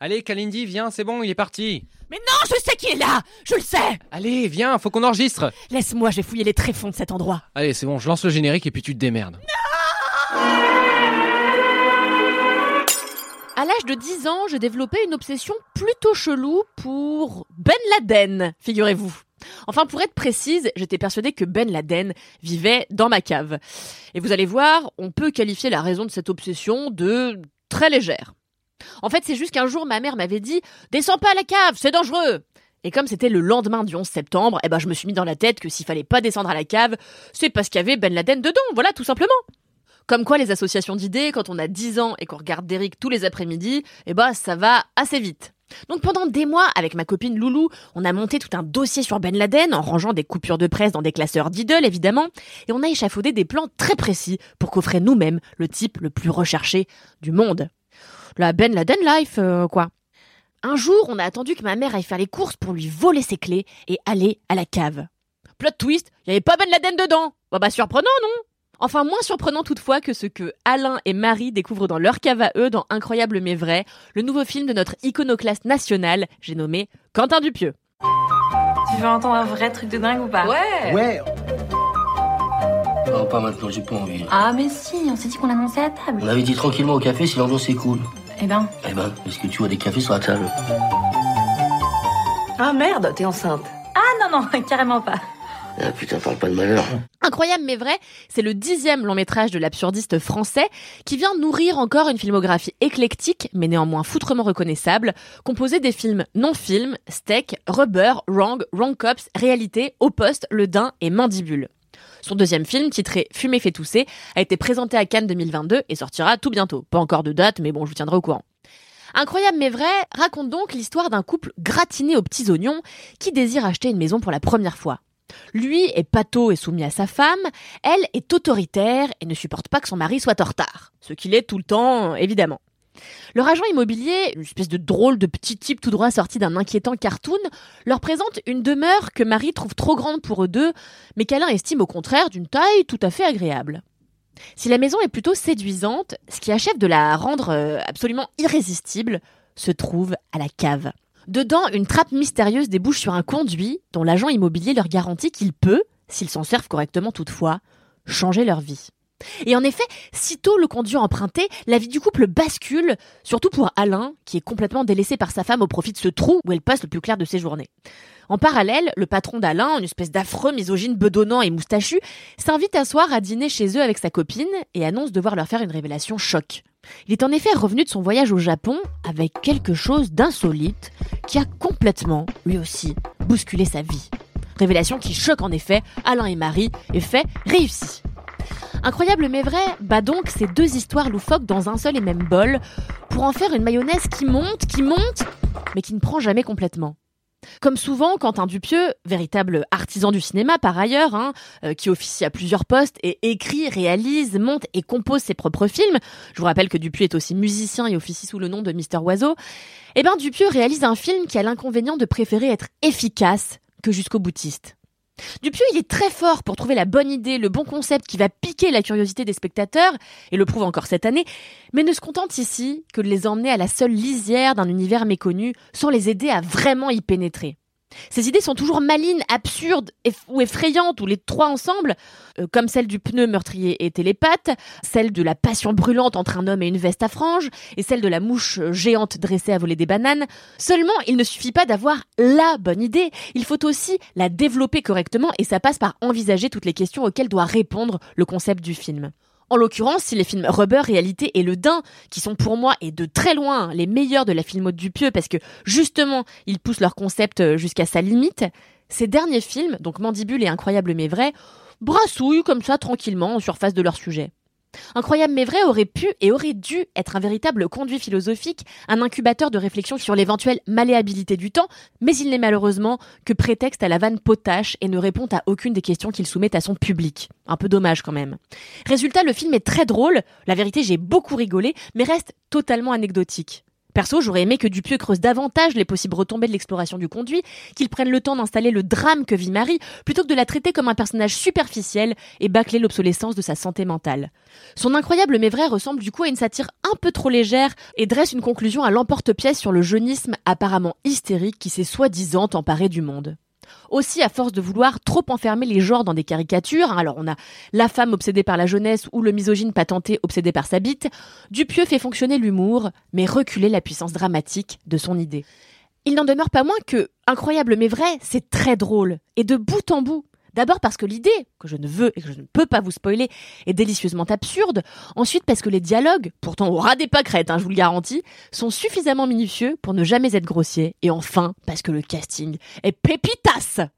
Allez, Kalindi, viens, c'est bon, il est parti. Mais non, je sais qui est là Je le sais Allez, viens, faut qu'on enregistre. Laisse-moi, je vais fouiller les tréfonds de cet endroit. Allez, c'est bon, je lance le générique et puis tu te démerdes. À l'âge de 10 ans, je développais une obsession plutôt chelou pour Ben Laden, figurez-vous. Enfin, pour être précise, j'étais persuadée que Ben Laden vivait dans ma cave. Et vous allez voir, on peut qualifier la raison de cette obsession de très légère. En fait, c'est juste qu'un jour, ma mère m'avait dit « Descends pas à la cave, c'est dangereux !» Et comme c'était le lendemain du 11 septembre, eh ben, je me suis mis dans la tête que s'il fallait pas descendre à la cave, c'est parce qu'il y avait Ben Laden dedans, voilà, tout simplement. Comme quoi, les associations d'idées, quand on a 10 ans et qu'on regarde Derrick tous les après-midi, eh ben, ça va assez vite. Donc pendant des mois, avec ma copine Loulou, on a monté tout un dossier sur Ben Laden en rangeant des coupures de presse dans des classeurs d'idoles évidemment, et on a échafaudé des plans très précis pour qu'offrait nous-mêmes le type le plus recherché du monde. La Ben Laden life, euh, quoi. Un jour, on a attendu que ma mère aille faire les courses pour lui voler ses clés et aller à la cave. Plot twist, il n'y avait pas Ben Laden dedans. Bah bah surprenant, non? Enfin, moins surprenant toutefois que ce que Alain et Marie découvrent dans leur cave à eux dans Incroyable mais vrai, le nouveau film de notre iconoclaste national, j'ai nommé Quentin Dupieux. Tu veux entendre un vrai truc de dingue ou pas? Ouais Ouais, Non, pas maintenant, j'ai pas envie. Ah mais si, on s'est dit qu'on l'annonçait à table. On avait dit tranquillement au café si l'ambiance est cool. Eh ben, Eh ben, est-ce que tu vois des cafés sur la table? Ah merde, t'es enceinte. ah non non, carrément pas. Ah putain, parle pas de malheur. Incroyable mais vrai, c'est le dixième long métrage de l'absurdiste français qui vient nourrir encore une filmographie éclectique mais néanmoins foutrement reconnaissable, composée des films non-films, Steak, Rubber, Wrong, Wrong Cops, Réalité, Au Poste, Le Dain et Mandibule. Son deuxième film, titré Fumer fait tousser, a été présenté à Cannes 2022 et sortira tout bientôt. Pas encore de date, mais bon, je vous tiendrai au courant. Incroyable mais vrai raconte donc l'histoire d'un couple gratiné aux petits oignons qui désire acheter une maison pour la première fois. Lui est pâteau et soumis à sa femme, elle est autoritaire et ne supporte pas que son mari soit en retard. Ce qu'il est tout le temps, évidemment. Leur agent immobilier, une espèce de drôle de petit type tout droit sorti d'un inquiétant cartoon, leur présente une demeure que Marie trouve trop grande pour eux deux, mais qu'Alain estime au contraire d'une taille tout à fait agréable. Si la maison est plutôt séduisante, ce qui achève de la rendre euh, absolument irrésistible se trouve à la cave. Dedans, une trappe mystérieuse débouche sur un conduit dont l'agent immobilier leur garantit qu'il peut, s'ils s'en servent correctement toutefois, changer leur vie. Et en effet, sitôt le conduit emprunté, la vie du couple bascule, surtout pour Alain, qui est complètement délaissé par sa femme au profit de ce trou où elle passe le plus clair de ses journées. En parallèle, le patron d'Alain, une espèce d'affreux misogyne bedonnant et moustachu, s'invite un soir à dîner chez eux avec sa copine et annonce devoir leur faire une révélation choc. Il est en effet revenu de son voyage au Japon avec quelque chose d'insolite qui a complètement, lui aussi, bousculé sa vie. Révélation qui choque en effet Alain et Marie et fait réussi. Incroyable mais vrai, bah donc ces deux histoires loufoques dans un seul et même bol pour en faire une mayonnaise qui monte, qui monte, mais qui ne prend jamais complètement. Comme souvent, Quentin Dupieux, véritable artisan du cinéma par ailleurs, hein, euh, qui officie à plusieurs postes et écrit, réalise, monte et compose ses propres films, je vous rappelle que Dupieux est aussi musicien et officie sous le nom de Mister Oiseau, eh ben Dupieux réalise un film qui a l'inconvénient de préférer être efficace que jusqu'au boutiste. Dupieux, il est très fort pour trouver la bonne idée, le bon concept qui va piquer la curiosité des spectateurs, et le prouve encore cette année, mais ne se contente ici que de les emmener à la seule lisière d'un univers méconnu sans les aider à vraiment y pénétrer. Ces idées sont toujours malines, absurdes ou effrayantes, ou les trois ensemble, euh, comme celle du pneu meurtrier et télépathe, celle de la passion brûlante entre un homme et une veste à franges, et celle de la mouche euh, géante dressée à voler des bananes. Seulement, il ne suffit pas d'avoir la bonne idée, il faut aussi la développer correctement, et ça passe par envisager toutes les questions auxquelles doit répondre le concept du film. En l'occurrence, si les films Rubber, Réalité et Le Dain, qui sont pour moi et de très loin les meilleurs de la filmo de Dupieux parce que justement ils poussent leur concept euh, jusqu'à sa limite, ces derniers films, donc Mandibule et Incroyable mais vrai, brassouillent comme ça tranquillement en surface de leur sujet. Incroyable mais vrai aurait pu et aurait dû être un véritable conduit philosophique, un incubateur de réflexion sur l'éventuelle malléabilité du temps, mais il n'est malheureusement que prétexte à la vanne potache et ne répond à aucune des questions qu'il soumet à son public. Un peu dommage quand même. Résultat, le film est très drôle, la vérité j'ai beaucoup rigolé, mais reste totalement anecdotique. Perso, j'aurais aimé que Dupieux creuse davantage les possibles retombées de l'exploration du conduit, qu'il prenne le temps d'installer le drame que vit Marie, plutôt que de la traiter comme un personnage superficiel et bâcler l'obsolescence de sa santé mentale. Son incroyable mais vrai ressemble du coup à une satire un peu trop légère et dresse une conclusion à l'emporte-pièce sur le jeunisme apparemment hystérique qui s'est soi-disant emparé du monde. Aussi, à force de vouloir trop enfermer les genres dans des caricatures, hein, alors on a la femme obsédée par la jeunesse ou le misogyne patenté obsédé par sa bite, Dupieux fait fonctionner l'humour, mais reculer la puissance dramatique de son idée. Il n'en demeure pas moins que, incroyable mais vrai, c'est très drôle, et de bout en bout. D'abord parce que l'idée, que je ne veux et que je ne peux pas vous spoiler, est délicieusement absurde. Ensuite parce que les dialogues, pourtant au ras des pâquerettes, hein, je vous le garantis, sont suffisamment minutieux pour ne jamais être grossiers. Et enfin parce que le casting est pépitas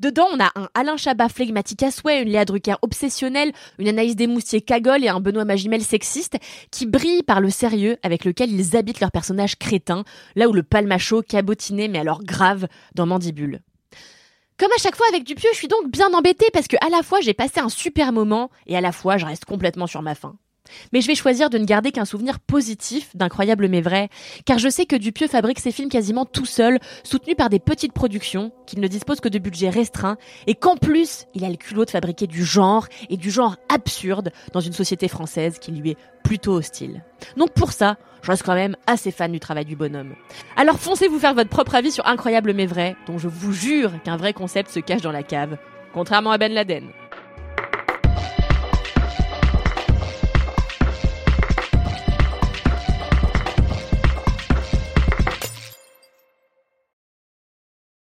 Dedans, on a un Alain Chabat flegmatique à souhait, une Léa Drucker obsessionnelle, une Anaïs Desmoustiers cagole et un Benoît Magimel sexiste qui brillent par le sérieux avec lequel ils habitent leurs personnages crétins, là où le palmacho cabotiné mais alors grave dans Mandibule. Comme à chaque fois avec Dupieux, je suis donc bien embêtée parce que à la fois j'ai passé un super moment et à la fois je reste complètement sur ma faim. Mais je vais choisir de ne garder qu'un souvenir positif d'incroyable mais vrai, car je sais que Dupieux fabrique ses films quasiment tout seul, soutenu par des petites productions, qu'il ne dispose que de budgets restreints, et qu'en plus, il a le culot de fabriquer du genre, et du genre absurde, dans une société française qui lui est plutôt hostile. Donc pour ça, je reste quand même assez fan du travail du bonhomme. Alors foncez vous faire votre propre avis sur Incroyable mais vrai, dont je vous jure qu'un vrai concept se cache dans la cave, contrairement à Ben Laden.